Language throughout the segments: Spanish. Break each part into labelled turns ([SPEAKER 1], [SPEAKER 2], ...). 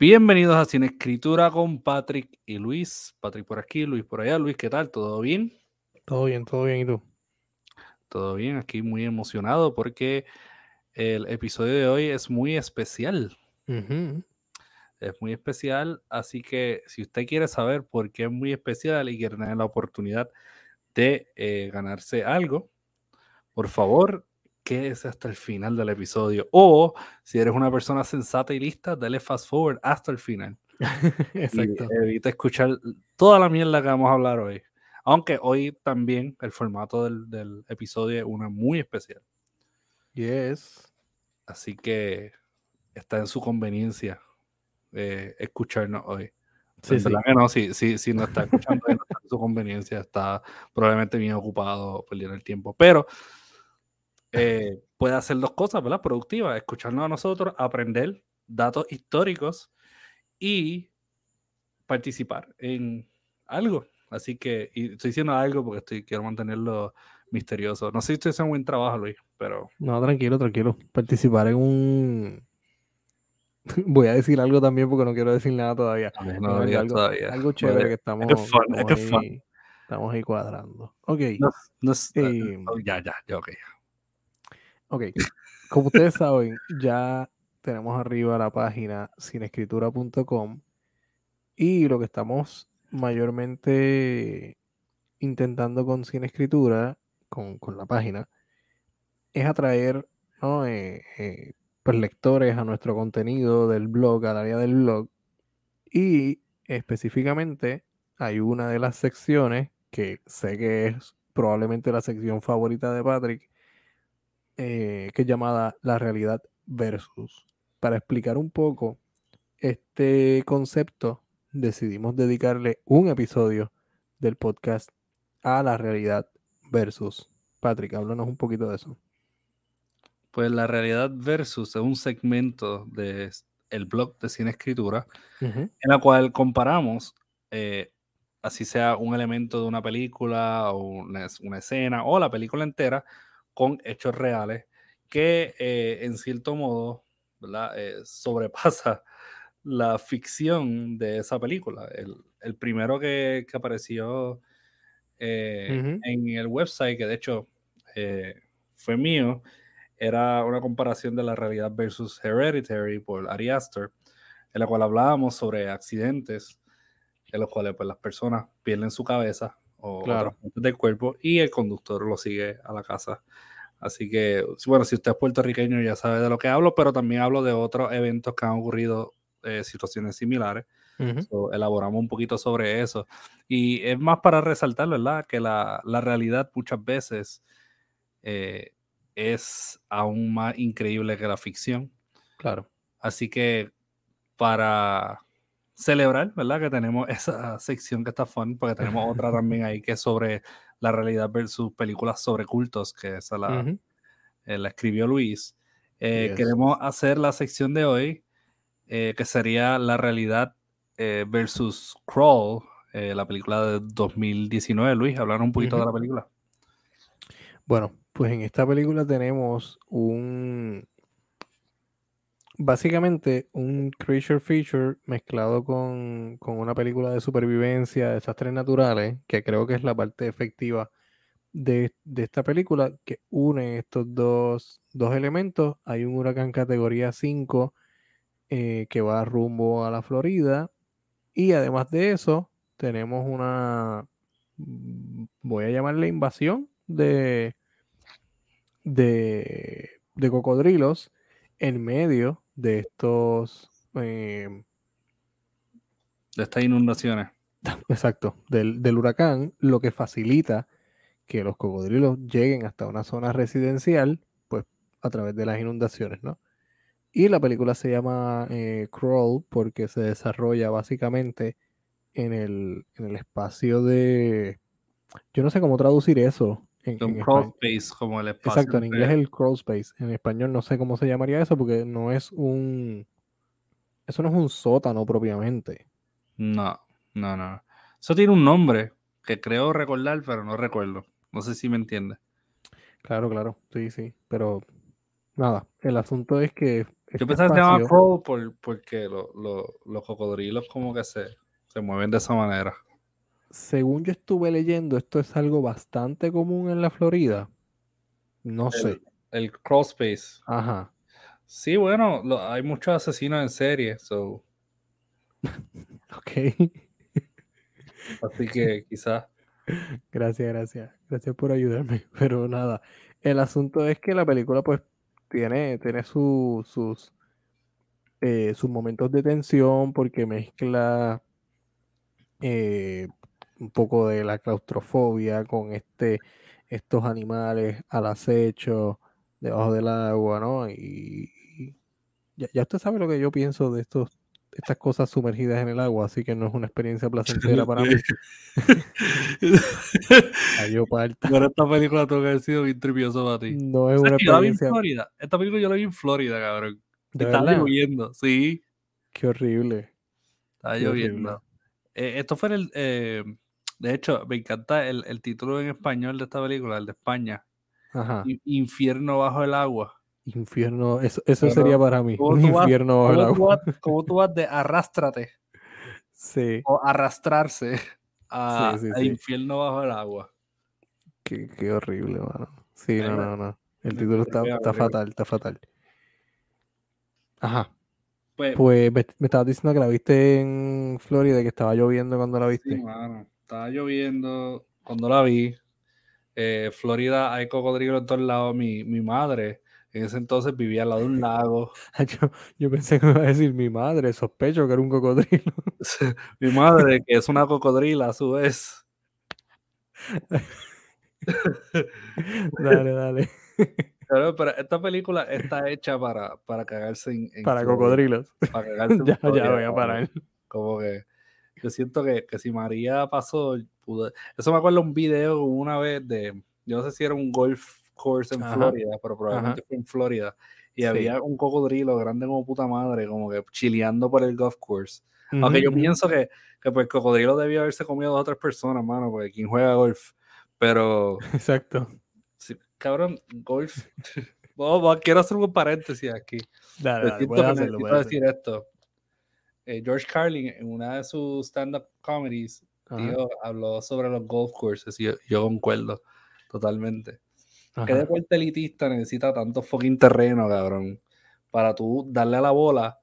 [SPEAKER 1] Bienvenidos a Sin Escritura con Patrick y Luis. Patrick por aquí, Luis por allá. Luis, ¿qué tal? ¿Todo bien?
[SPEAKER 2] Todo bien, todo bien. ¿Y tú?
[SPEAKER 1] Todo bien, aquí muy emocionado porque el episodio de hoy es muy especial. Es muy especial, así que si usted quiere saber por qué es muy especial y quiere tener la oportunidad de eh, ganarse algo, por favor, quédese hasta el final del episodio. O si eres una persona sensata y lista, dale fast forward hasta el final. Exacto. evita escuchar toda la mierda que vamos a hablar hoy. Aunque hoy también el formato del, episodio es una muy especial.
[SPEAKER 2] Yes.
[SPEAKER 1] Así que está en su conveniencia eh, escucharnos hoy. Sí, sí. que no, si, si, no está escuchando en su conveniencia, está probablemente bien ocupado perdiendo el tiempo. Pero eh, puede hacer dos cosas, ¿verdad? Productivas, escucharnos a nosotros, aprender datos históricos y participar en algo. Así que, y estoy diciendo algo porque estoy, quiero mantenerlo misterioso. No sé si estoy haciendo un buen trabajo, Luis, pero...
[SPEAKER 2] No, tranquilo, tranquilo. Participar en un... Voy a decir algo también porque no quiero decir nada todavía.
[SPEAKER 1] No, algo, todavía.
[SPEAKER 2] algo chévere que estamos, estamos, ahí, cuadrando. Ok.
[SPEAKER 1] Eh, ya, ya, ya, ok.
[SPEAKER 2] Ok, como ustedes saben, ya tenemos arriba la página sinescritura.com y lo que estamos mayormente intentando con Cinescritura, con, con la página, es atraer eh, eh, pues, lectores a nuestro contenido del blog, al área del blog. Y específicamente hay una de las secciones que sé que es probablemente la sección favorita de Patrick, eh, que es llamada La realidad versus. Para explicar un poco este concepto, decidimos dedicarle un episodio del podcast a la realidad versus. Patrick, háblanos un poquito de eso.
[SPEAKER 1] Pues la realidad versus es un segmento de el blog de Cine Escritura, en la cual comparamos, eh, así sea un elemento de una película o una, una, escena o la película entera, con hechos reales que eh, en cierto modo eh, sobrepasa la ficción de esa película. El, primero que, apareció eh, en el website, que de hecho fue mío, era una comparación de la realidad versus Hereditary por Ari Aster, en la cual hablábamos sobre accidentes en los cuales pues, las personas pierden su cabeza o claro. del cuerpo y el conductor lo sigue a la casa. Así que, bueno, si usted es puertorriqueño ya sabe de lo que hablo, pero también hablo de otros eventos que han ocurrido, eh, situaciones similares. elaboramos un poquito sobre eso. Y es más para resaltar, ¿verdad? Que la, la realidad muchas veces eh, es aún más increíble que la ficción.
[SPEAKER 2] Claro.
[SPEAKER 1] Así que para celebrar, ¿verdad? Que tenemos esa sección que está fun, porque tenemos otra también ahí que es sobre la realidad versus películas sobre cultos, que esa la, eh, la escribió Luis. Eh, queremos hacer la sección de hoy, eh, que sería la realidad versus Crawl, la película de 2019. Luis, hablar un poquito de la película.
[SPEAKER 2] Bueno, pues en esta película tenemos un, básicamente un creature feature mezclado con, una película de supervivencia, de desastres naturales, que creo que es la parte efectiva de, esta película, que une estos dos, elementos. Hay un huracán categoría 5 eh, que va rumbo a la Florida. Y además de eso, tenemos una, mm, voy a llamarle invasión de, de, de cocodrilos en medio de estos... Em,
[SPEAKER 1] de estas inundaciones.
[SPEAKER 2] Exacto, del, huracán, lo que facilita que los cocodrilos lleguen hasta una zona residencial, pues a través de las inundaciones, ¿no? Y la película se llama eh, Crawl porque se desarrolla básicamente en el, en el espacio de... Yo no sé cómo traducir eso
[SPEAKER 1] un crawl space como el espacio.
[SPEAKER 2] Exacto, en inglés el crawl space. En español no sé cómo se llamaría eso porque no es un. Eso no es un sótano propiamente.
[SPEAKER 1] No, no, no. Eso tiene un nombre que creo recordar, pero no recuerdo. No sé si me entiendes.
[SPEAKER 2] Claro, claro. Sí, sí. Pero nada, el asunto es que
[SPEAKER 1] Yo pensaba que se llamaba Crawl por, porque los cocodrilos como que se, se mueven de esa manera.
[SPEAKER 2] Según yo estuve leyendo, esto es algo bastante común en la Florida. No sé.
[SPEAKER 1] El crawl space.
[SPEAKER 2] Ajá.
[SPEAKER 1] Sí, bueno, hay muchos asesinos en serie, so.
[SPEAKER 2] ok.
[SPEAKER 1] Así que quizás.
[SPEAKER 2] Gracias, gracias. Gracias por ayudarme. Pero nada, el asunto es que la película pues tiene, tiene sus, eh, sus momentos de tensión porque mezcla eh, un poco de la claustrofobia con este, estos animales al acecho debajo del agua, ¿no? Y, ya, usted sabe lo que yo pienso de estos estas cosas sumergidas en el agua, así que no es una experiencia placentera para mí.
[SPEAKER 1] Adiós, parta. Pero esta película tengo que haber sido bien tripioso para ti.
[SPEAKER 2] No es una experiencia.
[SPEAKER 1] En Florida. Esta película yo la vi en Florida, cabrón. Estaba lloviendo, sí.
[SPEAKER 2] Qué horrible.
[SPEAKER 1] Estaba lloviendo. Eh, esto fue el. Eh, de hecho, me encanta el, el, título en español de esta película, el de España. Ajá. Infierno bajo el agua.
[SPEAKER 2] Infierno, eso, eso sería para mí. Un infierno bajo el agua.
[SPEAKER 1] Como tú vas de arrástrate.
[SPEAKER 2] Sí.
[SPEAKER 1] O arrastrarse a, infierno bajo el agua.
[SPEAKER 2] Qué, qué horrible, mano. Sí, no, no, no. El título está, está fatal, está fatal. Ajá. Pues, pues me, me, estabas diciendo que la viste en Florida, que estaba lloviendo cuando la viste.
[SPEAKER 1] Sí, mano. Estaba lloviendo cuando la vi. Eh, Florida hay cocodrilo en todos lados. Mi, mi madre en ese entonces vivía al lado de un lago.
[SPEAKER 2] Yo, yo, pensé que me iba a decir mi madre, sospecho que era un cocodrilo.
[SPEAKER 1] mi madre, que es una cocodrila a su vez.
[SPEAKER 2] dale, dale.
[SPEAKER 1] Pero, pero, esta película está hecha para, para cagarse en,
[SPEAKER 2] Para cocodrilos.
[SPEAKER 1] Para cagarse
[SPEAKER 2] en ya, ya voy a parar.
[SPEAKER 1] Como que yo siento que, que si María pasó, eso me acuerdo un video una vez de, yo no sé si era un golf course en Florida, pero probablemente fue en Florida. Y había un cocodrilo grande como puta madre, como que chileando por el golf course. Aunque yo pienso que, que pues, el cocodrilo debió haberse comido a dos otras personas, mano, porque quien juega golf. Pero.
[SPEAKER 2] Exacto.
[SPEAKER 1] Sí, cabrón, golf. quiero hacer un paréntesis aquí.
[SPEAKER 2] Dale, dale,
[SPEAKER 1] decir esto. Eh, George Carlin, en una de sus stand-up comedies, habló sobre los golf courses y yo, yo concuerdo totalmente. ¿Qué deporte elitista necesita tanto fucking terreno, cabrón? Para tú darle a la bola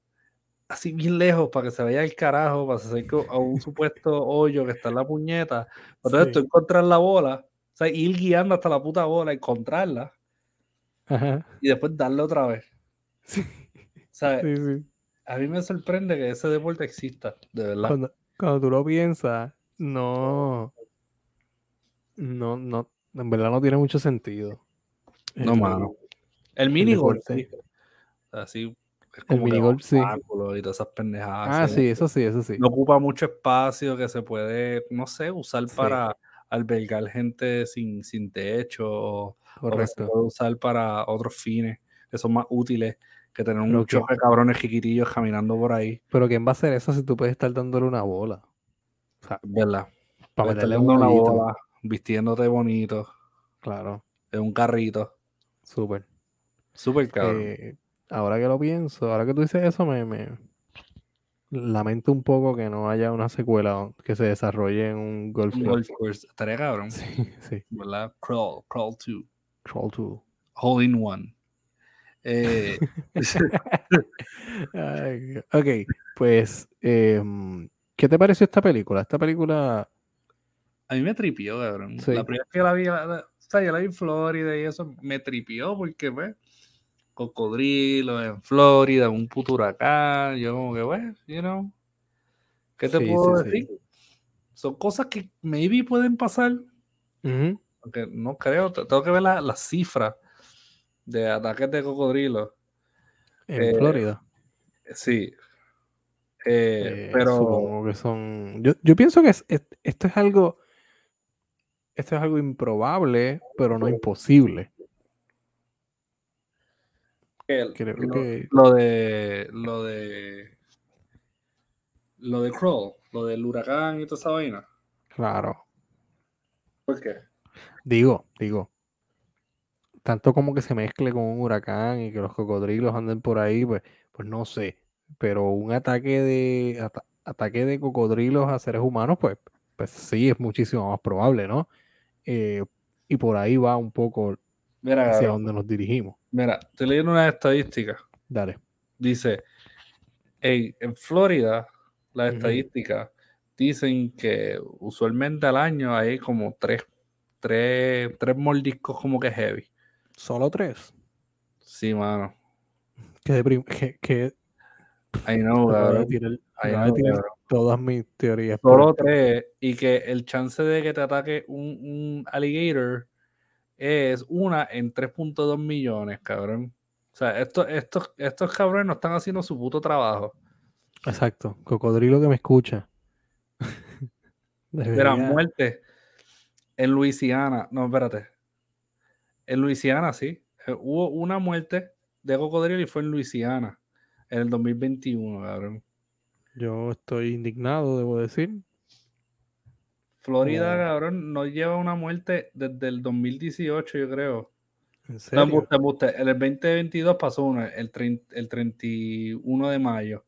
[SPEAKER 1] así bien lejos para que se vaya el carajo, para hacer a un supuesto hoyo que está en la puñeta. Entonces tú encontrar la bola, o sea, ir guiando hasta la puta bola, encontrarla y después darle otra vez. Sí. A mí me sorprende que ese deporte exista, de verdad.
[SPEAKER 2] Cuando, cuando tú lo piensas, no, no, no, en verdad no tiene mucho sentido.
[SPEAKER 1] No, mano. El mini golf, sí. Así.
[SPEAKER 2] Es como el mini golf, sí.
[SPEAKER 1] Y todas esas pendejadas.
[SPEAKER 2] Ah, sí, eso sí, eso sí.
[SPEAKER 1] No ocupa mucho espacio que se puede, no sé, usar para albergar gente sin, sin techo o, que se puede usar para otros fines que son más útiles que tener un choque de cabrones chiquitillos caminando por ahí.
[SPEAKER 2] Pero ¿quién va a hacer eso si tú puedes estar dándole una bola?
[SPEAKER 1] O sea, ¿verdad? Para meterle una bola vistiéndote bonito.
[SPEAKER 2] Claro.
[SPEAKER 1] En un carrito.
[SPEAKER 2] Súper.
[SPEAKER 1] Súper.
[SPEAKER 2] Eh, ahora que lo pienso, ahora que tú dices eso, me, me, lamento un poco que no haya una secuela que se desarrolle en un golf,
[SPEAKER 1] un golf course. Estaría cabrón.
[SPEAKER 2] Sí, sí.
[SPEAKER 1] ¿Verdad? Crawl, Crawl 2.
[SPEAKER 2] Crawl 2.
[SPEAKER 1] Hole in one. Eh...
[SPEAKER 2] ok, pues, eh, ¿qué te pareció esta película? Esta película
[SPEAKER 1] a mí me tripió, cabrón. La primera vez que la vi, o sea, yo la vi en Florida y eso me tripió porque, pues, cocodrilo en Florida, un puto huracán, yo como que, pues, you know, ¿qué te puedo decir? Son cosas que maybe pueden pasar, aunque no creo, tengo que ver las la cifras de ataques de cocodrilo.
[SPEAKER 2] En eh, Florida.
[SPEAKER 1] Sí. Eh, eh, pero.
[SPEAKER 2] Supongo que son. Yo, yo pienso que esto es algo esto es algo improbable, pero no imposible.
[SPEAKER 1] Creo lo, que... lo de lo de lo de Crawl, lo del huracán y toda esa vaina.
[SPEAKER 2] Claro.
[SPEAKER 1] ¿Por qué?
[SPEAKER 2] Digo, digo. Tanto como que se mezcle con un huracán y que los cocodrilos anden por ahí, pues, pues no sé. Pero un ataque de ataque de cocodrilos a seres humanos, pues, pues sí, es muchísimo más probable, ¿no? Eh, y por ahí va un poco hacia donde nos dirigimos.
[SPEAKER 1] Mira, estoy leyendo una estadística.
[SPEAKER 2] Dale.
[SPEAKER 1] Dice, en Florida, las estadísticas dicen que usualmente al año hay como tres, tres, tres mordiscos como que heavy.
[SPEAKER 2] ¿Solo tres?
[SPEAKER 1] Sí, mano.
[SPEAKER 2] Que, que, que...
[SPEAKER 1] I know,
[SPEAKER 2] todas mis teorías.
[SPEAKER 1] Solo tres. Y que el chance de que te ataque un, un alligator es una en 3.2 millones, cabrón. O sea, estos, estos, estos cabrones no están haciendo su puto trabajo.
[SPEAKER 2] Exacto. Cocodrilo que me escucha.
[SPEAKER 1] Debería... muerte. En Luisiana. No, espérate. En Luisiana, sí. Eh, hubo una muerte de cocodrilo y fue en Luisiana. En el 2021, cabrón.
[SPEAKER 2] Yo estoy indignado, debo decir.
[SPEAKER 1] Florida, cabrón, no lleva una muerte desde el 2018, yo creo. ¿En serio? En el 2022 pasó una, el, el 31 de mayo.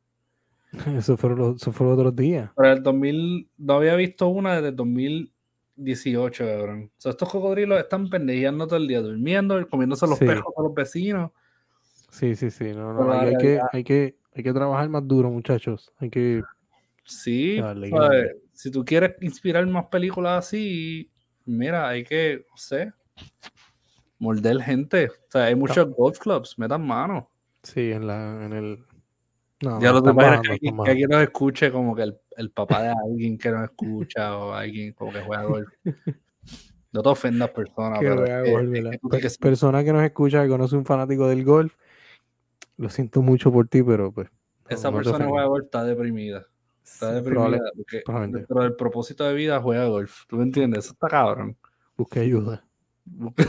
[SPEAKER 2] Eso fue, los, eso fue otros días.
[SPEAKER 1] Pero el 2000, no había visto una desde el 2018, cabrón. O sea, estos cocodrilos están pendejeando todo el día, durmiendo, comiéndose los pejos a los vecinos.
[SPEAKER 2] Sí, sí, sí. No, no, hay, que, hay, que, hay que trabajar más duro, muchachos. Hay que.
[SPEAKER 1] Sí, si tú quieres inspirar más películas así, mira, hay que, no sé, morder gente. O sea, hay muchos golf clubs, metan mano.
[SPEAKER 2] Sí, en, la, en el...
[SPEAKER 1] No, ya lo que, que, alguien nos escuche como que el, el, papá de alguien que nos escucha o alguien como que juega golf. No te ofendas personas.
[SPEAKER 2] pero es que, persona que nos escucha que conoce un fanático del golf, lo siento mucho por ti, pero pues.
[SPEAKER 1] Esa persona juega golf está deprimida. Está deprimida porque dentro del propósito de vida juega golf. ¿Tú me entiendes? Eso está cabrón.
[SPEAKER 2] Busque ayuda.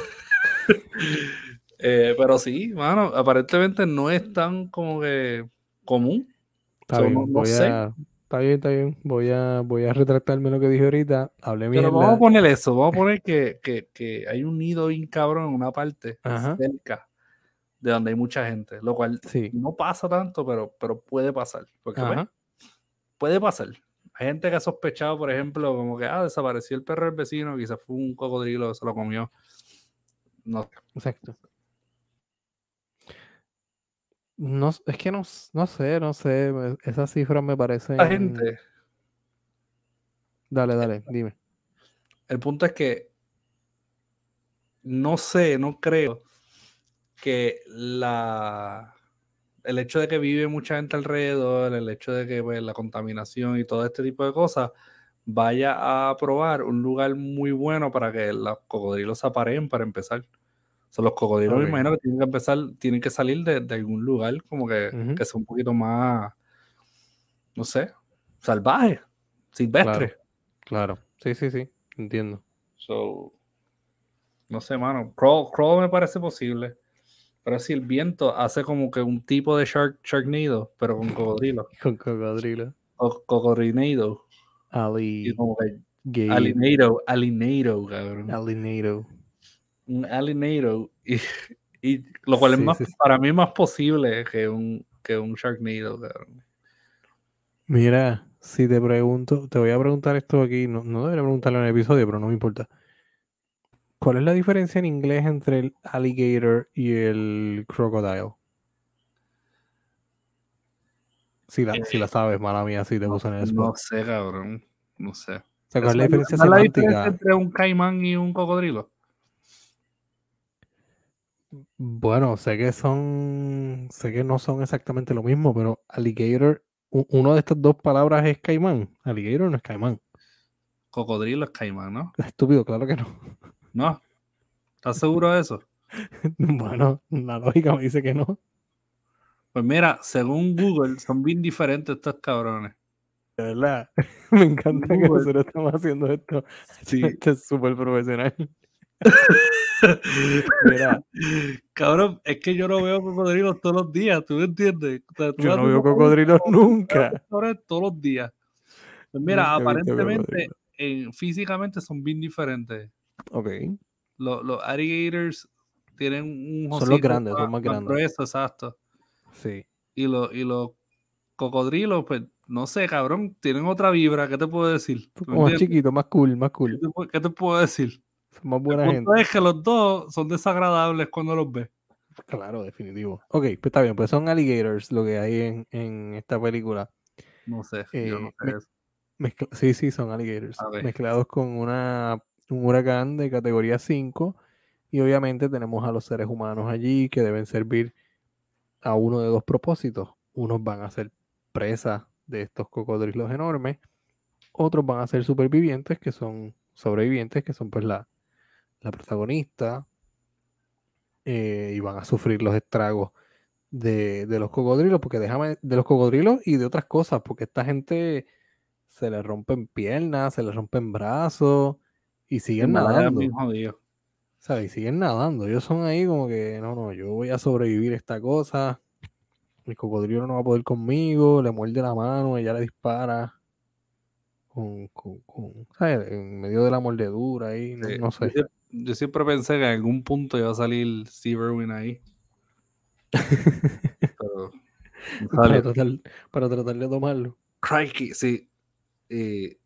[SPEAKER 1] Eh, pero sí, mano, aparentemente no es tan como que común.
[SPEAKER 2] Está bien, no, sé. está bien, está bien. Voy a, voy a retractarme lo que dije ahorita. Hablé bien. Pero
[SPEAKER 1] vamos a poner eso. Vamos a poner que, que, que hay un nido bien cabrón en una parte cerca de donde hay mucha gente. Lo cual no pasa tanto, pero, pero puede pasar. Porque pues, puede pasar. Hay gente que ha sospechado, por ejemplo, como que ah, desapareció el perro del vecino, quizás fue un cocodrilo, se lo comió. No.
[SPEAKER 2] Exacto. No, es que no, no sé, no sé. Esas cifras me parecen.
[SPEAKER 1] La gente.
[SPEAKER 2] Dale, dale, dime.
[SPEAKER 1] El punto es que no sé, no creo que la el hecho de que vive mucha gente alrededor, el hecho de que pues, la contaminación y todo este tipo de cosas vaya a probar un lugar muy bueno para que los cocodrilos apareen para empezar. O sea, los cocodrilos me imagino que tienen que empezar, tienen que salir de, algún lugar como que, que, sea un poquito más, no sé, salvaje, silvestre.
[SPEAKER 2] Claro, sí, sí, sí, entiendo.
[SPEAKER 1] So, no sé, mano, crawl me parece posible. Pero si el viento hace como que un tipo de shark, Sharknado, pero con cocodrilo.
[SPEAKER 2] con cocodrilo.
[SPEAKER 1] O cocodrinado.
[SPEAKER 2] Ali.
[SPEAKER 1] como alinado, alinado, cabrón.
[SPEAKER 2] Alinado.
[SPEAKER 1] Un alinado. Y, y lo cual es más, para mí más posible que un, que un Sharknado, cabrón.
[SPEAKER 2] Mira, si te pregunto, te voy a preguntar esto aquí, no, no debería preguntarlo en el episodio, pero no me importa. ¿Cuál es la diferencia en inglés entre el alligator y el crocodile? Si la, si la eh, sabes, mala mía, si te puse en el spot.
[SPEAKER 1] No sé, cabrón. No sé.
[SPEAKER 2] ¿cuál es la diferencia
[SPEAKER 1] la diferencia entre un caimán y un cocodrilo?
[SPEAKER 2] Bueno, sé que son. Sé que no son exactamente lo mismo, pero alligator. Uno de estas dos palabras es caimán. Alligator no es caimán.
[SPEAKER 1] Cocodrilo es caimán, ¿no?
[SPEAKER 2] Estúpido, claro que no.
[SPEAKER 1] No. ¿Estás seguro de eso?
[SPEAKER 2] bueno, la lógica me dice que no.
[SPEAKER 1] Pues mira, según Google, son bien diferentes estos cabrones.
[SPEAKER 2] De verdad. Me encanta que nosotros estamos haciendo esto. Sí. Esto es súper profesional.
[SPEAKER 1] Mira. Cabrón, es que yo no veo cocodrilos todos los días, ¿tú me entiendes?
[SPEAKER 2] yo no veo cocodrilos nunca.
[SPEAKER 1] Todos los días. Pues mira, aparentemente, físicamente son bien diferentes.
[SPEAKER 2] Ok.
[SPEAKER 1] Los, alligators tienen un
[SPEAKER 2] Son los grandes, son más grandes.
[SPEAKER 1] Grueso, exacto.
[SPEAKER 2] Sí.
[SPEAKER 1] Y, lo, y los cocodrilos, pues, no sé, cabrón, tienen otra vibra, ¿qué te puedo decir?
[SPEAKER 2] más chiquito, más cool, más cool.
[SPEAKER 1] ¿Qué te, puedo decir?
[SPEAKER 2] Son más buena gente.
[SPEAKER 1] es que los dos son desagradables cuando los ves.
[SPEAKER 2] Claro, definitivo. Ok, pues está bien, pues son alligators lo que hay en, en esta película.
[SPEAKER 1] No sé, yo no
[SPEAKER 2] Eh,
[SPEAKER 1] sé eso.
[SPEAKER 2] sí, sí, son alligators. Mezclados con una, un huracán de categoría 5. Y obviamente tenemos a los seres humanos allí que deben servir a uno de dos propósitos. Unos van a ser presas de estos cocodrilos enormes. Otros van a ser supervivientes, que son sobrevivientes, que son pues la, la protagonista. eh, y van a sufrir los estragos de, de los cocodrilos, porque déjame, de los cocodrilos y de otras cosas, porque esta gente se le rompen piernas, se le rompen brazos y siguen
[SPEAKER 1] Nada,
[SPEAKER 2] nadando. ¿sabes? Y siguen nadando. Ellos son ahí como que, no, no, yo voy a sobrevivir esta cosa. El cocodrilo no va a poder conmigo, le muerde la mano, ella le dispara. Con, con, con, ¿sabes? En medio de la mordedura ahí, no,
[SPEAKER 1] Sí,
[SPEAKER 2] no
[SPEAKER 1] Yo
[SPEAKER 2] sé.
[SPEAKER 1] Yo siempre pensé que en algún punto iba a salir Steve Irwin ahí. Pero
[SPEAKER 2] para, tratar, para tratar de tomarlo.
[SPEAKER 1] Crikey, sí. Y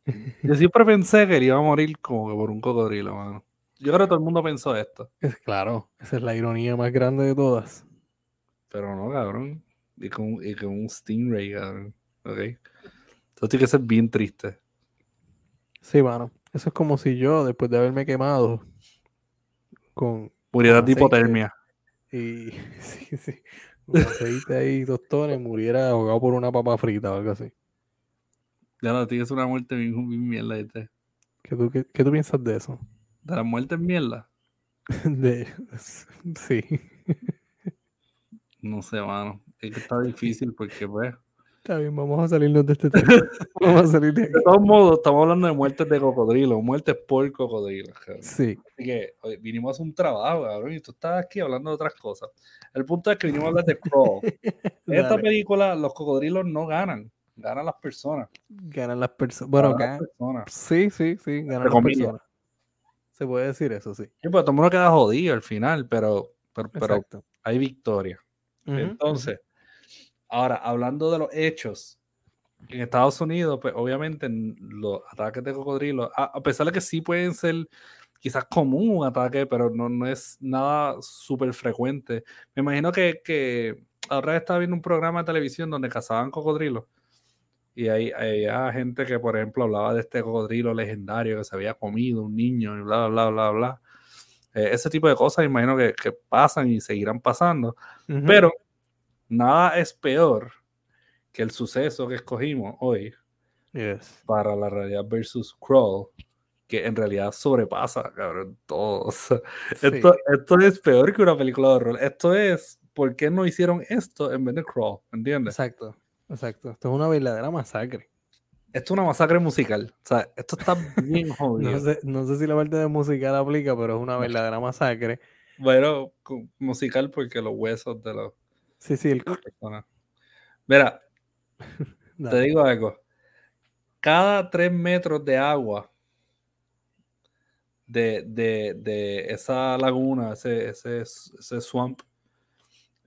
[SPEAKER 1] yo siempre pensé que él iba a morir como que por un cocodrilo, mano. Yo creo que todo el mundo pensó esto.
[SPEAKER 2] Es claro, esa es la ironía más grande de todas.
[SPEAKER 1] Pero no, cabrón. Y con, y con un Stingray, cabrón. Ok. Eso tiene que ser bien triste.
[SPEAKER 2] Sí, mano. Eso es como si yo, después de haberme quemado con
[SPEAKER 1] Muriera de hipotermia.
[SPEAKER 2] y sí, sí, con aceite ahí, tostones, muriera ahogado por una papa frita o algo así.
[SPEAKER 1] Ya no, que ser una muerte bien, bien mierda. ¿viste?
[SPEAKER 2] ¿Qué tú, qué, qué tú piensas de eso?
[SPEAKER 1] De la muerte en mierda.
[SPEAKER 2] De, sí.
[SPEAKER 1] No sé, mano. Es que está difícil porque, pues.
[SPEAKER 2] Está bien, vamos a salirnos de este tema. Vamos a salir de aquí.
[SPEAKER 1] De todos modos, estamos hablando de muertes de cocodrilo, muertes por cocodrilo. cabrón.
[SPEAKER 2] Sí,
[SPEAKER 1] Así que oye, vinimos a hacer un trabajo, cabrón, y tú estás aquí hablando de otras cosas. El punto es que vinimos a hablar de Crawl. En esta película, los cocodrilos no ganan, ganan las personas.
[SPEAKER 2] ganan las personas. Bueno,
[SPEAKER 1] ganan las personas.
[SPEAKER 2] Sí, sí, sí, ganan las personas. Se puede decir eso, sí.
[SPEAKER 1] Sí, pues todo el mundo queda jodido al final, pero, pero, pero hay victoria. Entonces, ahora, hablando de los hechos, en Estados Unidos, pues obviamente en los ataques de cocodrilos, a, a pesar de que sí pueden ser quizás común un ataque, pero no, no es nada súper frecuente. Me imagino que, que ahora estaba viendo un programa de televisión donde cazaban cocodrilos. Y hay, había gente que, por ejemplo, hablaba de este cocodrilo legendario que se había comido un niño y bla, bla, bla, bla. Eh, ese tipo de cosas, imagino que, que pasan y seguirán pasando.
[SPEAKER 2] ujú.
[SPEAKER 1] Pero nada es peor que el suceso que escogimos hoy
[SPEAKER 2] Yes.
[SPEAKER 1] para la realidad versus Crawl, que en realidad sobrepasa, cabrón, todo. O sea, esto, esto es peor que una película de horror. Esto es, ¿por qué no hicieron esto en vez de Crawl? ¿Entiendes?
[SPEAKER 2] Exacto, exacto. Esto es una verdadera masacre.
[SPEAKER 1] Esto es una masacre musical. O sea, esto está bien jodido.
[SPEAKER 2] No sé, no sé si la parte de musical aplica, pero es una verdadera masacre.
[SPEAKER 1] Bueno, musical porque los huesos de las
[SPEAKER 2] Sí, sí, el...
[SPEAKER 1] Mira, te digo algo. Cada tres metros de agua de, de, de esa laguna, ese, ese, ese swamp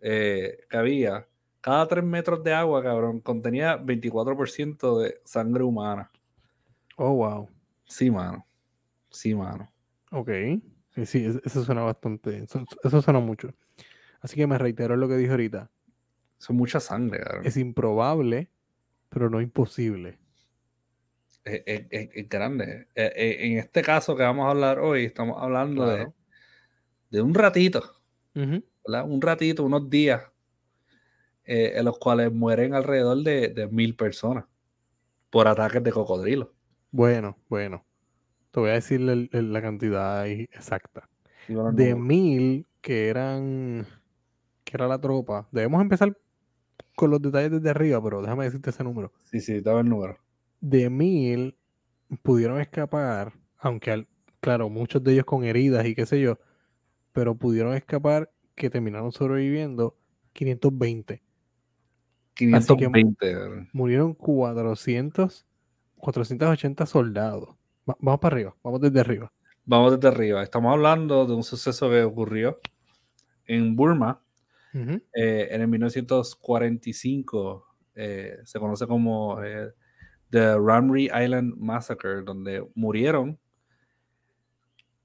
[SPEAKER 1] eh, que había, cada tres metros de agua, cabrón, contenía 24% de sangre humana.
[SPEAKER 2] Oh, wow.
[SPEAKER 1] Sí, mano. Sí, mano.
[SPEAKER 2] Ok. Sí, sí, es- eso suena bastante. Eso, eso suena mucho. Así que me reitero en lo que dije ahorita.
[SPEAKER 1] Es mucha sangre, cabrón.
[SPEAKER 2] Es improbable, pero no imposible.
[SPEAKER 1] es, es- es- es grande. Eh, eh, en este caso que vamos a hablar hoy, estamos hablando de,
[SPEAKER 2] Claro.
[SPEAKER 1] de un ratito. Un ratito, unos días, eh, en los cuales mueren alrededor de, de mil personas por ataques de cocodrilo.
[SPEAKER 2] Bueno, bueno. Te voy a decir la cantidad exacta. De mil que eran. Que era la tropa. Debemos empezar con los detalles desde arriba, pero déjame decirte ese número.
[SPEAKER 1] sí, sí, dame el número.
[SPEAKER 2] de mil pudieron escapar, aunque al- claro, muchos de ellos con heridas y qué sé yo, pero pudieron escapar que terminaron sobreviviendo 520.
[SPEAKER 1] 520. cabrón.
[SPEAKER 2] Murieron 400, 480 soldados. Va- vamos para arriba, vamos desde arriba.
[SPEAKER 1] Vamos desde arriba. Estamos hablando de un suceso que ocurrió en Burma. Eh, en el 1945 eh, se conoce como eh, The Ramri Island Massacre, donde murieron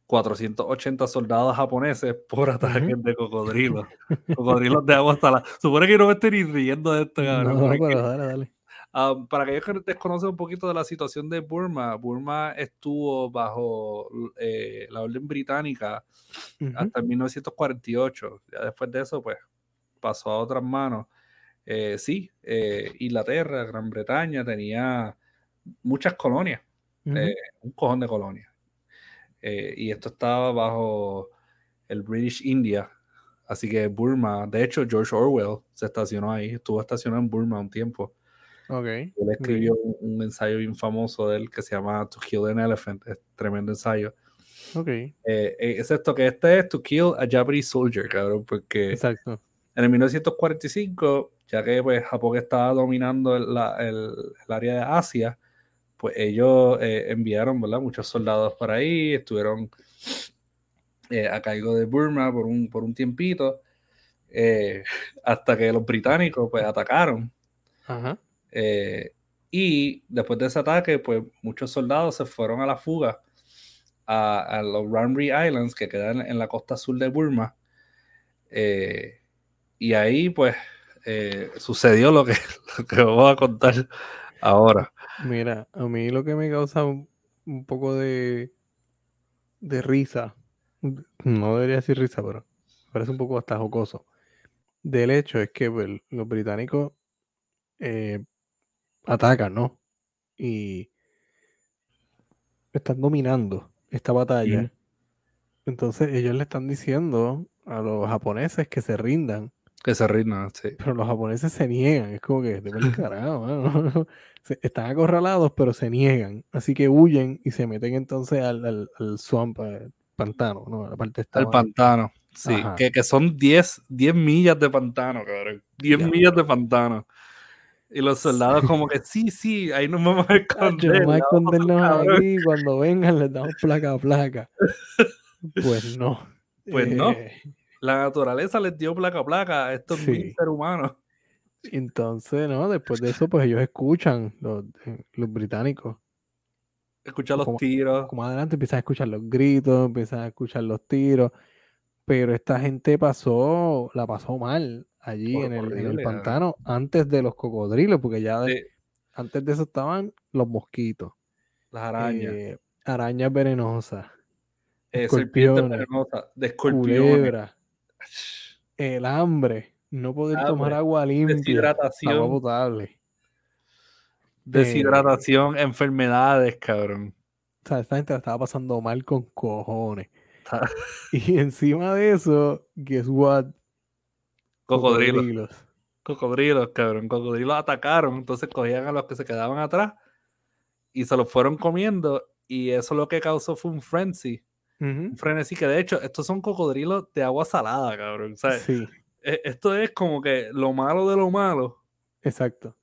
[SPEAKER 1] 480 soldados japoneses por ataques de cocodrilos. cocodrilos de agua hasta la. Supone que no me estoy ni riendo de esto, cabrón. No, pero dale, dale. Um, para aquellos que desconocen un poquito de la situación de Burma, Burma estuvo bajo eh, la orden británica hasta 1948. Ya después de eso, pues pasó a otras manos. Eh, sí, eh, Inglaterra, Gran Bretaña tenía muchas colonias, un cojón de colonias. y esto estaba bajo el British India. Así que Burma, de hecho, George Orwell se estacionó ahí, estuvo estacionado en Burma un tiempo.
[SPEAKER 2] Okay.
[SPEAKER 1] Él escribió un, ensayo bien famoso de él que se llama To Kill an Elephant, es tremendo ensayo.
[SPEAKER 2] Ok.
[SPEAKER 1] Eh, eh, esto que este es To Kill a Japanese Soldier, cabrón, porque
[SPEAKER 2] Exacto.
[SPEAKER 1] En el 1945, ya que pues, Japón estaba dominando el, el, área de Asia, pues ellos eh, enviaron ¿verdad? muchos soldados para ahí, estuvieron a cargo de Burma por un, por un tiempito, hasta que los británicos pues atacaron.
[SPEAKER 2] Ajá.
[SPEAKER 1] Eh, y después de ese ataque, pues muchos soldados se fueron a la fuga a, los Ramri Islands que quedan en la costa sur de Burma. Eh, y ahí, pues, eh, sucedió lo que, lo que vamos a contar ahora.
[SPEAKER 2] Mira, a mí lo que me causa un, poco de, de risa, no debería decir risa, pero parece un poco hasta jocoso, del hecho es que pues, los británicos atacan, ¿no? Y están dominando esta batalla. Entonces ellos le están diciendo a los japoneses que se rindan.
[SPEAKER 1] Que se rindan, sí.
[SPEAKER 2] Pero los japoneses se niegan. Es como que, de carajo. Están acorralados, pero se niegan. Así que huyen y se meten entonces al, al, swamp, al pantano, ¿no? La parte
[SPEAKER 1] Al pantano, sí. Que, que, son 10, 10 millas de pantano, cabrón. 10 millas de pantano. Y los soldados como que sí, sí, ahí nos vamos a esconder.
[SPEAKER 2] Vamos a escondernos ahí cuando vengan les damos placa a placa. Pues no.
[SPEAKER 1] Pues no. La naturaleza les dio placa a placa a estos sí. seres humanos.
[SPEAKER 2] Entonces, ¿no? Después de eso, pues ellos escuchan los, eh, los británicos.
[SPEAKER 1] Escuchan los tiros.
[SPEAKER 2] Como adelante empiezan a escuchar los gritos, empiezan a escuchar los tiros. Pero esta gente pasó, la pasó mal allí en el, pantano antes de los cocodrilos, porque ya antes de eso estaban los mosquitos.
[SPEAKER 1] Las arañas. Eh,
[SPEAKER 2] arañas venenosas.
[SPEAKER 1] Eh, venenosas, de escorpiones.
[SPEAKER 2] El hambre. No poder tomar agua limpia.
[SPEAKER 1] Deshidratación.
[SPEAKER 2] Agua potable.
[SPEAKER 1] Deshidratación, enfermedades, cabrón.
[SPEAKER 2] O sea, esta gente la estaba pasando mal con cojones. y encima de eso, guess what?
[SPEAKER 1] Cocodrilos. Cocodrilos, cabrón. Cocodrilos atacaron, entonces cogían a los que se quedaban atrás y se los fueron comiendo y eso lo que causó fue un frenzy. Un frenesí que de hecho estos son cocodrilos de agua salada, cabrón.
[SPEAKER 2] Sí.
[SPEAKER 1] E, esto es como que lo malo de lo malo.
[SPEAKER 2] Exacto.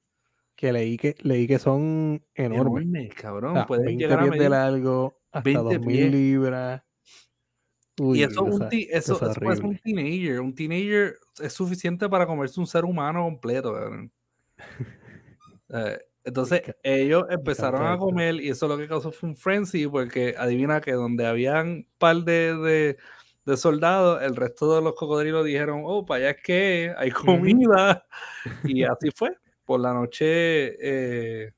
[SPEAKER 2] Que leí que, leí que son enormes.
[SPEAKER 1] cabrón.
[SPEAKER 2] Pueden 20 llegar a de largo, hasta 2000 libras
[SPEAKER 1] y eso, un eso, es un teenager. Un teenager es suficiente para comerse un ser humano completo. Eh, entonces ellos empezaron a comer y eso lo que causó fue un frenzy porque adivina que donde habían par de, de, soldados, el resto de los cocodrilos dijeron, oh, para allá es que hay comida. y así fue. Por la noche, eh,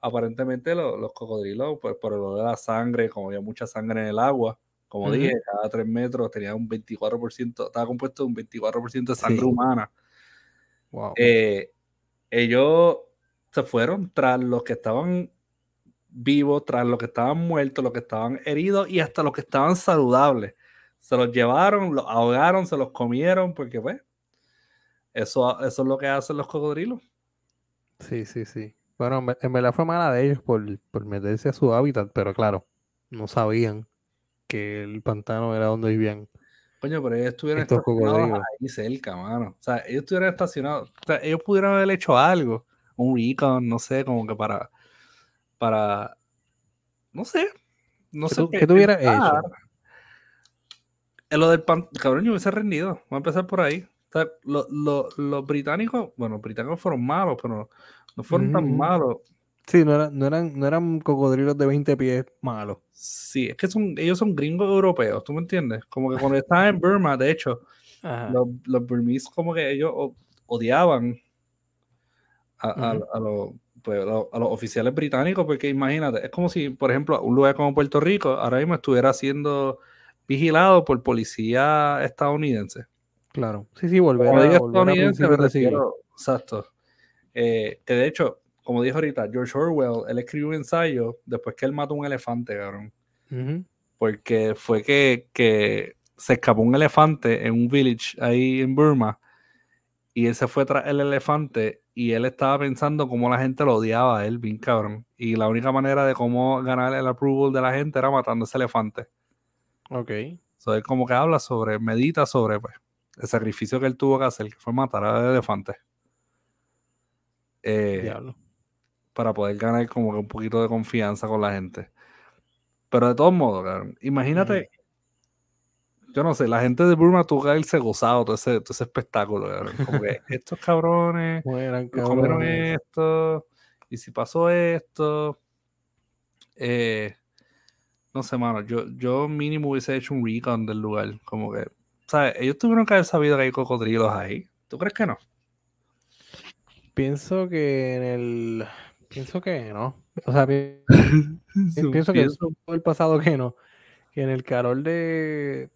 [SPEAKER 1] aparentemente los cocodrilos, pues, por el olor de la sangre, como había mucha sangre en el agua, como dije, cada tres metros tenía un 24%, estaba compuesto de un 24% de sangre humana. Eh, ellos se fueron tras los que estaban vivos, tras los que estaban muertos, los que estaban heridos y hasta los que estaban saludables. Se los llevaron, los ahogaron, se los comieron, porque pues, eso, eso es lo que hacen los cocodrilos.
[SPEAKER 2] Sí, sí, sí. Bueno, en verdad fue mala de ellos por, por meterse a su hábitat, pero claro, no sabían que el pantano era donde vivían.
[SPEAKER 1] Coño, pero ellos estuvieron estacionados ahí cerca, mano. O sea, ellos estuvieron estacionados. O sea, ellos pudieron haber hecho algo. Un recon, no sé, como que para. Para. No sé. No sé.
[SPEAKER 2] ¿Qué, tuviera hecho?
[SPEAKER 1] En lo del pan, cabrón, yo hubiese rendido. Vamos a empezar por ahí. los británicos, bueno, los británicos fueron malos, pero no fueron tan malos.
[SPEAKER 2] Sí, no, eran, no, eran, no eran cocodrilos de 20 pies malos.
[SPEAKER 1] Sí, es que son, ellos son gringos europeos, ¿tú me entiendes? Como que cuando estaban en Burma, de hecho, los, los burmese como que ellos odiaban a, pues, a, los, oficiales británicos, porque imagínate, es como si, por ejemplo, un lugar como Puerto Rico ahora mismo estuviera siendo vigilado por policía estadounidense.
[SPEAKER 2] Claro, sí, sí, volver a, estadounidense,
[SPEAKER 1] exacto. Eh, que de hecho, como dijo ahorita, George Orwell, él escribió un ensayo después que él mató un elefante, cabrón. Porque fue que, que se escapó un elefante en un village ahí en Burma y él se fue tras el elefante y él estaba pensando cómo la gente lo odiaba a él, bien cabrón. Y la única manera de cómo ganar el approval de la gente era matando a ese elefante.
[SPEAKER 2] Ok.
[SPEAKER 1] So, él como que habla sobre, medita sobre pues, el sacrificio que él tuvo que hacer, que fue matar al elefante. Eh, para poder ganar como que un poquito de confianza con la gente. Pero de todos modos, cabrón, imagínate yo no sé, la gente de Burma que haberse gozado todo ese, todo ese espectáculo. Como que estos cabrones comieron esto, y si pasó esto, eh, no sé, mano, yo, yo mínimo hubiese hecho un recon del lugar, como que, ¿sabes? Ellos tuvieron que haber sabido que hay cocodrilos ahí. ¿Tú crees que no?
[SPEAKER 2] Pienso que en el... Pienso que no. O sea, pienso, que en el pasado que no. Que en el carol de,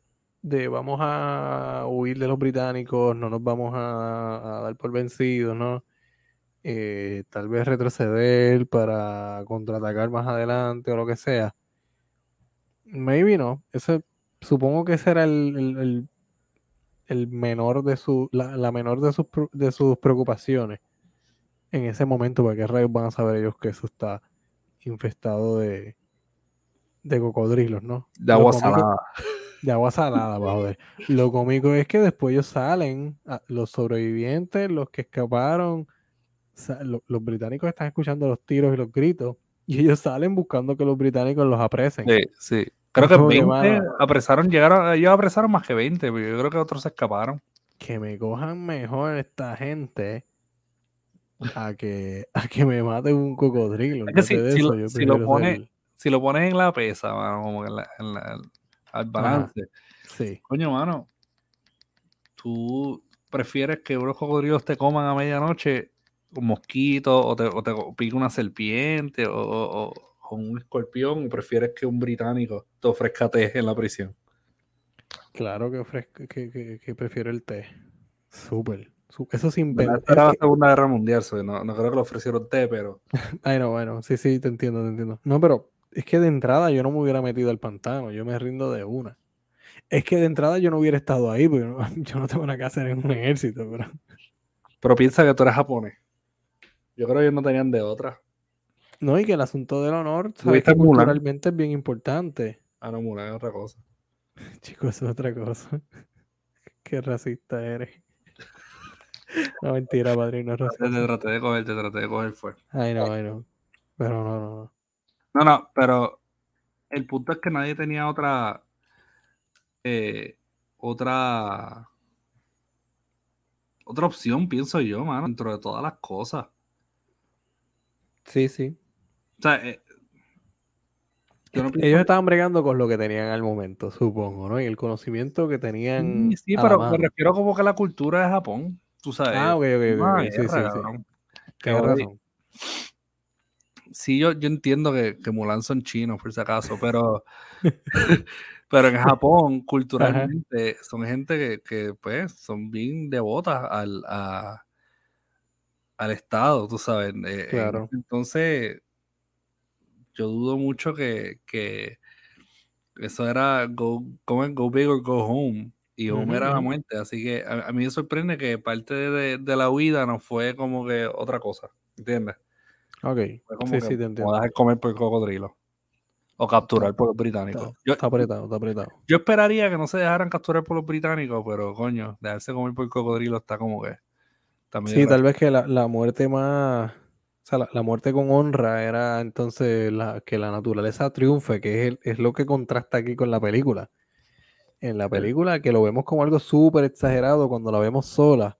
[SPEAKER 2] de vamos a huir de los británicos, no nos vamos a, dar por vencidos, ¿no? Eh, tal vez retroceder para contraatacar más adelante o lo que sea. Maybe no. Ese, supongo que ese era el, el, menor de su, la, menor de sus, de sus preocupaciones en ese momento, porque rayos van a saber ellos que eso está infestado de, de cocodrilos, ¿no?
[SPEAKER 1] De agua salada
[SPEAKER 2] de agua salada, para joder. Lo cómico es que después ellos salen, los sobrevivientes, los que escaparon, los británicos están escuchando los tiros y los gritos, y ellos salen buscando que los británicos los apresen.
[SPEAKER 1] Sí, sí. Creo que 20 apresaron, llegaron, ellos apresaron más que 20, pero yo creo que otros se escaparon.
[SPEAKER 2] Que me cojan mejor esta gente a que, a que me mate un cocodrilo.
[SPEAKER 1] si, lo pones, si lo pones en la pesa, como en la al balance.
[SPEAKER 2] Sí.
[SPEAKER 1] Coño, mano, tú prefieres que unos cocodrilos te coman a medianoche un mosquito o te, o te pique una serpiente o, un escorpión o prefieres que un británico te ofrezca té en la prisión?
[SPEAKER 2] Claro que, ofrezca, que, que, prefiero el té. Súper. Eso sin
[SPEAKER 1] Era la Segunda Guerra Mundial, no, no creo que le ofrecieron té, pero.
[SPEAKER 2] Ay, no, bueno, sí, sí, te entiendo, te entiendo. No, pero es que de entrada yo no me hubiera metido al pantano, yo me rindo de una. Es que de entrada yo no hubiera estado ahí, porque yo no tengo una casa en un ejército, pero.
[SPEAKER 1] Pero piensa que tú eres japonés. Yo creo que ellos no tenían de otra.
[SPEAKER 2] No, y que el asunto del honor, que culturalmente es bien importante.
[SPEAKER 1] Ah, no, Mulan es otra cosa.
[SPEAKER 2] Chicos, es otra cosa. Qué racista eres. No, mentira, padrino.
[SPEAKER 1] Te traté de coger, te traté de coger, fue.
[SPEAKER 2] Ay, no, ay, no. Pero no, no, no.
[SPEAKER 1] No, no, pero el punto es que nadie tenía otra. Eh, otra. Otra opción, pienso yo, mano, dentro de todas las cosas.
[SPEAKER 2] Sí, sí.
[SPEAKER 1] O sea, eh,
[SPEAKER 2] ellos estaban bregando con lo que tenían al momento, supongo, ¿no? Y el conocimiento que tenían.
[SPEAKER 1] Sí, sí pero me refiero como que la cultura de Japón, tú sabes.
[SPEAKER 2] Ah, ok, ok, ok. Sí, sí, sí. Tienes razón
[SPEAKER 1] sí, yo, yo entiendo que, que, Mulan son chinos, por si acaso, pero, pero en Japón, culturalmente, son gente que, que, pues, son bien devotas al, al Estado, tú sabes. Eh,
[SPEAKER 2] claro.
[SPEAKER 1] Entonces, yo dudo mucho que, que eso era go, go big or go home. Y home era la muerte. Así que a, mí me sorprende que parte de, de, la huida no fue como que otra cosa. ¿Entiendes?
[SPEAKER 2] Ok. sí, sí, te entiendo.
[SPEAKER 1] dejar comer por cocodrilo. O capturar por los británicos.
[SPEAKER 2] Está, apretado, está apretado.
[SPEAKER 1] Yo esperaría que no se dejaran capturar por los británicos, pero coño, dejarse comer por cocodrilo está como que.
[SPEAKER 2] sí, tal vez que la, muerte más. O sea, la, muerte con honra era entonces la, que la naturaleza triunfe, que es, es lo que contrasta aquí con la película. en la película, que lo vemos como algo súper exagerado cuando la vemos sola,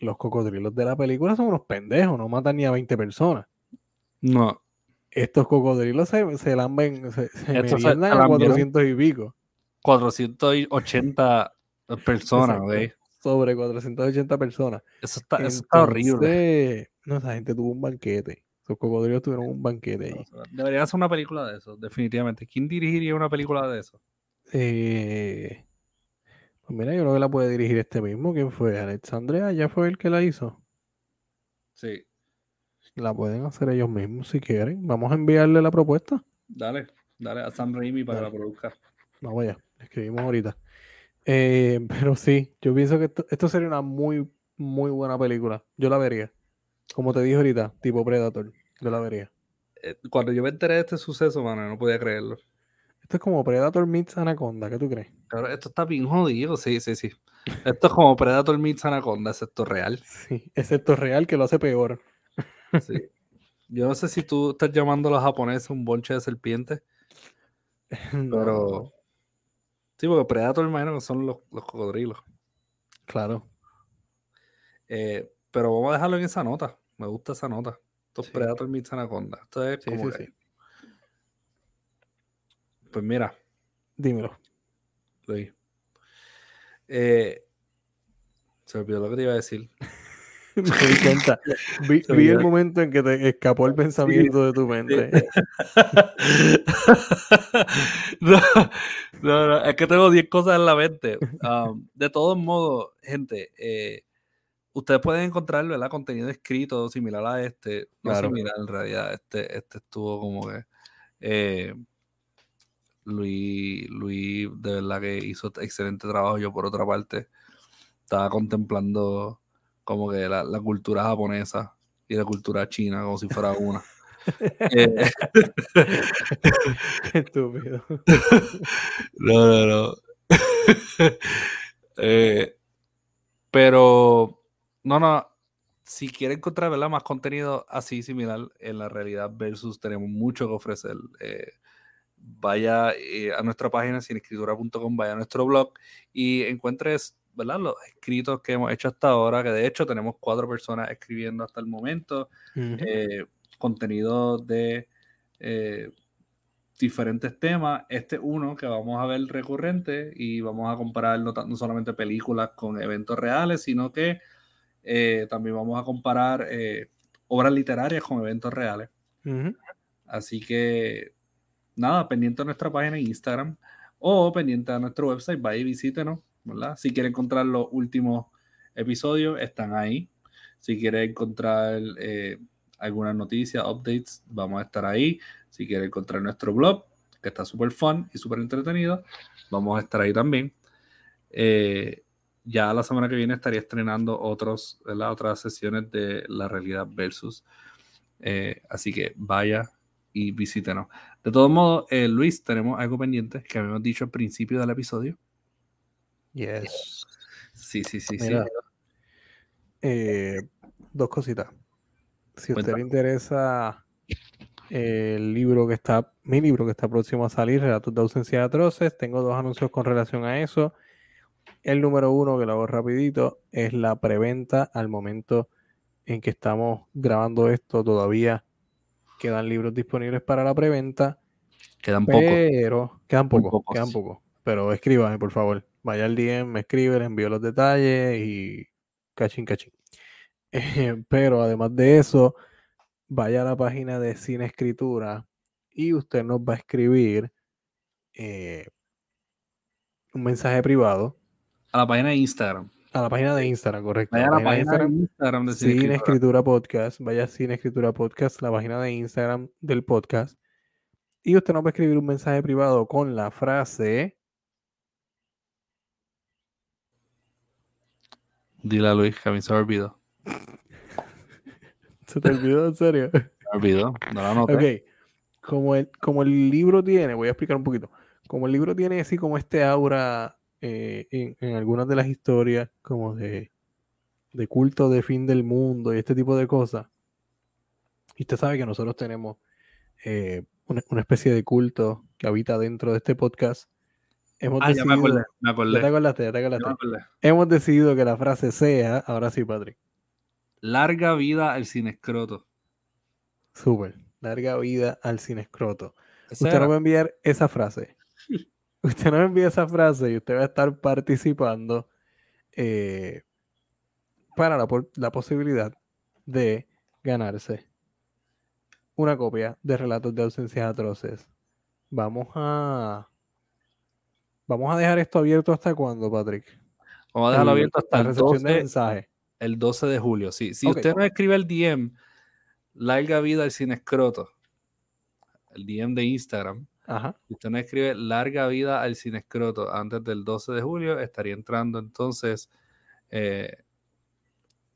[SPEAKER 2] los cocodrilos de la película son unos pendejos, no matan ni a 20 personas.
[SPEAKER 1] No.
[SPEAKER 2] Estos cocodrilos se, se lamben, se, se a 400 y pico.
[SPEAKER 1] 480 personas, güey.
[SPEAKER 2] Sobre 480 personas.
[SPEAKER 1] Eso está, eso está horrible.
[SPEAKER 2] No, esa gente tuvo un banquete. Los cocodrilos tuvieron un banquete ahí.
[SPEAKER 1] Debería ser una película de eso, definitivamente. ¿Quién dirigiría una película de eso?
[SPEAKER 2] Eh, mira, yo creo que la puede dirigir este mismo. ¿Quién fue? Alexandria, ya fue el que la hizo.
[SPEAKER 1] Sí.
[SPEAKER 2] La pueden hacer ellos mismos si quieren. Vamos a enviarle la propuesta.
[SPEAKER 1] Dale, dale a Sam Raimi para que la produzca.
[SPEAKER 2] Vamos allá, escribimos ahorita. Eh, pero sí, yo pienso que esto, sería una muy, muy buena película. Yo la vería. Como te dije ahorita, tipo Predator. Yo la vería.
[SPEAKER 1] Eh, cuando yo me enteré de este suceso, mano, no podía creerlo.
[SPEAKER 2] Esto es como Predator meets Anaconda, ¿qué tú crees?
[SPEAKER 1] Claro, esto está bien jodido, sí, sí, sí. Esto es como Predator meets Anaconda, excepto real.
[SPEAKER 2] Sí, excepto real que lo hace peor.
[SPEAKER 1] Sí. Yo no sé si tú estás llamando a los japoneses un bonche de serpientes. Pero. Sí, porque Predator imagino que son los, cocodrilos.
[SPEAKER 2] Claro.
[SPEAKER 1] Eh, pero vamos a dejarlo en esa nota. Me gusta esa nota. Esto es Predator meets Anaconda. Esto es como sí, pues mira.
[SPEAKER 2] Dímelo.
[SPEAKER 1] Luis. Eh, se me olvidó lo que te iba a decir.
[SPEAKER 2] me di cuenta. Vi, el momento en que te escapó el pensamiento de tu mente.
[SPEAKER 1] no, no, es que tengo 10 cosas en la mente. Um, de todos modos, gente, eh, ustedes pueden encontrar ¿verdad? contenido escrito similar a este. No similar en realidad. Este, este estuvo como que. Eh, Luis, Luis de verdad que hizo excelente trabajo. Yo por otra parte estaba contemplando como que la, cultura japonesa y la cultura china como si fuera una. Eh,
[SPEAKER 2] Estúpido.
[SPEAKER 1] no, no, no. Eh, pero, no, no. Si quieren encontrar más contenido así similar en la realidad versus tenemos mucho que ofrecer. Eh, vaya eh, a nuestra página sinescritura.com, vaya a nuestro blog y encuentres ¿verdad? los escritos que hemos hecho hasta ahora, que de hecho tenemos cuatro personas escribiendo hasta el momento, eh, contenido de eh, diferentes temas. Este uno que vamos a ver recurrente y vamos a comparar no, solamente películas con eventos reales, sino que también vamos a comparar obras literarias con eventos reales. Así que nada, pendiente a nuestra página en Instagram o pendiente a nuestro website, vaya y visítenos, ¿verdad? Si quiere encontrar los últimos episodios, están ahí. Si quiere encontrar eh, algunas noticias, updates, vamos a estar ahí. Si quiere encontrar nuestro blog, que está súper fun y súper entretenido, vamos a estar ahí también. Eh, ya la semana que viene estaría estrenando otros, otras sesiones de la realidad versus. Eh, así que vaya y visítenos. De todos modos, eh, Luis, tenemos algo pendiente que habíamos dicho al principio del episodio.
[SPEAKER 2] Yes.
[SPEAKER 1] Sí, sí, sí, sí.
[SPEAKER 2] Eh, dos cositas. Si a usted le interesa el libro que está, mi libro que está próximo a salir, Relatos de Ausencia de Atroces, tengo dos anuncios con relación a eso. El número uno, que lo hago rapidito, es la preventa al momento en que estamos grabando esto. Todavía quedan libros disponibles para la preventa.
[SPEAKER 1] Quedan pocos.
[SPEAKER 2] Pero, quedan pocos, quedan pocos. Pero escríbame, por favor. Vaya al DM, me escribe, le envío los detalles y cachín, cachín. Eh, pero además de eso, vaya a la página de Cine Escritura y usted nos va a escribir eh, un mensaje privado.
[SPEAKER 1] A la página de Instagram.
[SPEAKER 2] A la página de Instagram, correcto.
[SPEAKER 1] Vaya a la, página, de Instagram, de
[SPEAKER 2] Cine, Escritura. Podcast. Vaya a Cine Escritura Podcast, la página de Instagram del podcast. Y usted nos va a escribir un mensaje privado con la frase.
[SPEAKER 1] Dile a Luis que a mí se me olvidó.
[SPEAKER 2] ¿Se te olvidó en serio?
[SPEAKER 1] Se me olvidó, no la noté.
[SPEAKER 2] Ok. Como el, como el libro tiene, voy a explicar un poquito. Como el libro tiene así como este aura eh, en, algunas de las historias como de, de culto de fin del mundo y este tipo de cosas. Y usted sabe que nosotros tenemos eh, una, especie de culto que habita dentro de este podcast. hemos
[SPEAKER 1] Ah, ya me
[SPEAKER 2] decidido.
[SPEAKER 1] acordé, me
[SPEAKER 2] Ya
[SPEAKER 1] acordé.
[SPEAKER 2] te acordaste, ya te
[SPEAKER 1] ya me
[SPEAKER 2] acordaste.
[SPEAKER 1] acordé.
[SPEAKER 2] Hemos decidido que la frase sea, ahora sí, Patrick.
[SPEAKER 1] Larga vida al cinescroto.
[SPEAKER 2] Súper. Larga vida al cinescroto.
[SPEAKER 1] Esa
[SPEAKER 2] Usted
[SPEAKER 1] era.
[SPEAKER 2] no va a enviar esa frase. Usted no me envía esa frase y usted va a estar participando eh, para la, posibilidad de ganarse una copia de Relatos de Ausencias Atroces. Vamos a... Vamos a dejar esto abierto hasta cuándo, Patrick.
[SPEAKER 1] Vamos a dejarlo abierto hasta
[SPEAKER 2] la
[SPEAKER 1] el
[SPEAKER 2] recepción de
[SPEAKER 1] 12,
[SPEAKER 2] mensajes.
[SPEAKER 1] el 12 de julio. Sí, si usted no escribe el DM, larga vida al cinescroto, el DM de Instagram,
[SPEAKER 2] Ajá.
[SPEAKER 1] si usted no escribe larga vida al cinescroto antes del 12 de julio, estaría entrando entonces eh,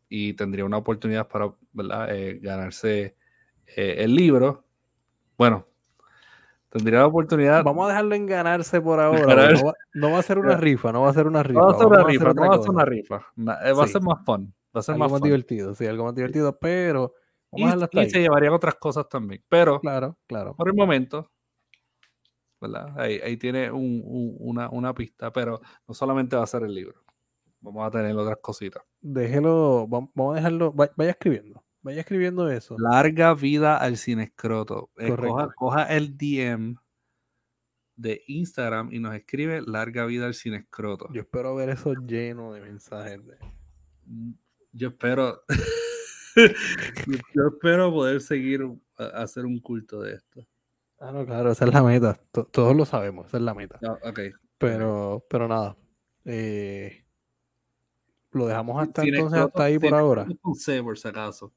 [SPEAKER 1] y tendría una oportunidad para. Eh, ganarse eh, el libro. Bueno, tendría la oportunidad.
[SPEAKER 2] Vamos a dejarlo en ganarse por ahora.
[SPEAKER 1] Ganar-
[SPEAKER 2] No va, no va a ser una rifa, no va a ser una rifa.
[SPEAKER 1] No va a ser una rifa, no va a ser una rifa. Eh, Va a ser más fun. Va a ser
[SPEAKER 2] algo
[SPEAKER 1] más
[SPEAKER 2] más divertido, sí, algo más divertido, pero vamos
[SPEAKER 1] Y,
[SPEAKER 2] a
[SPEAKER 1] y se llevarían otras cosas también. Pero
[SPEAKER 2] Claro, claro.
[SPEAKER 1] por el momento, ¿verdad? Ahí, ahí tiene un- un- una, una pista, pero no solamente va a ser el libro. Vamos a tener otras cositas.
[SPEAKER 2] Déjelo, vam- vamos a dejarlo, va- vaya escribiendo, vaya escribiendo eso.
[SPEAKER 1] Larga vida al cinescroto. Eh, coja, el DM de Instagram y nos escribe larga vida al cinescroto.
[SPEAKER 2] Yo espero ver eso lleno de mensajes. de-
[SPEAKER 1] Mm, Yo espero. yo, espero poder seguir hacer un culto de esto.
[SPEAKER 2] Ah, no, claro, esa es la meta. to- todos lo sabemos, esa es la meta.
[SPEAKER 1] No, ok.
[SPEAKER 2] Pero, pero nada. eh, lo dejamos hasta entonces hasta ahí por ahora.
[SPEAKER 1] Con C, por si acaso.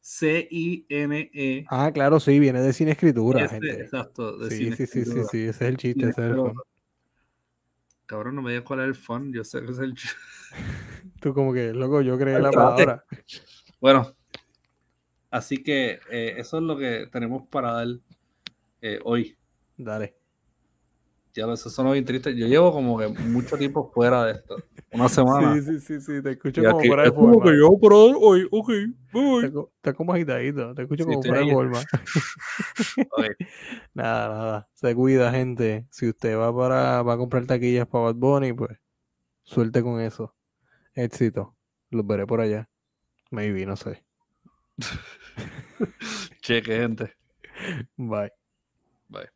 [SPEAKER 1] C-I-N-E.
[SPEAKER 2] Ah, claro, sí, viene de sin escritura, gente.
[SPEAKER 1] Exacto. de
[SPEAKER 2] Sí, sí, sí, sí, sí, ese es el chiste, ese es el fun.
[SPEAKER 1] Cabrón, no me digas cuál es el fun. Yo sé que es el.
[SPEAKER 2] Tú como que, loco, yo creé la palabra.
[SPEAKER 1] Bueno, así que eh, eso es lo que tenemos para dar eh, hoy.
[SPEAKER 2] Dale.
[SPEAKER 1] Ya eso sonó bien triste. Yo llevo como que mucho tiempo fuera de esto. Una semana.
[SPEAKER 2] Sí, sí, sí, sí, te escucho
[SPEAKER 1] Y
[SPEAKER 2] como
[SPEAKER 1] aquí-
[SPEAKER 2] fuera de forma.
[SPEAKER 1] que yo por hoy, ok, voy.
[SPEAKER 2] Como agitadito, te escucho
[SPEAKER 1] Sí,
[SPEAKER 2] como fuera de forma. Nada, nada. Se cuida, gente. Si usted va para va a comprar taquillas para Bad Bunny, pues suerte con eso. Éxito. Los veré por allá. Maybe, no sé.
[SPEAKER 1] Cheque, gente.
[SPEAKER 2] Bye.
[SPEAKER 1] Bye.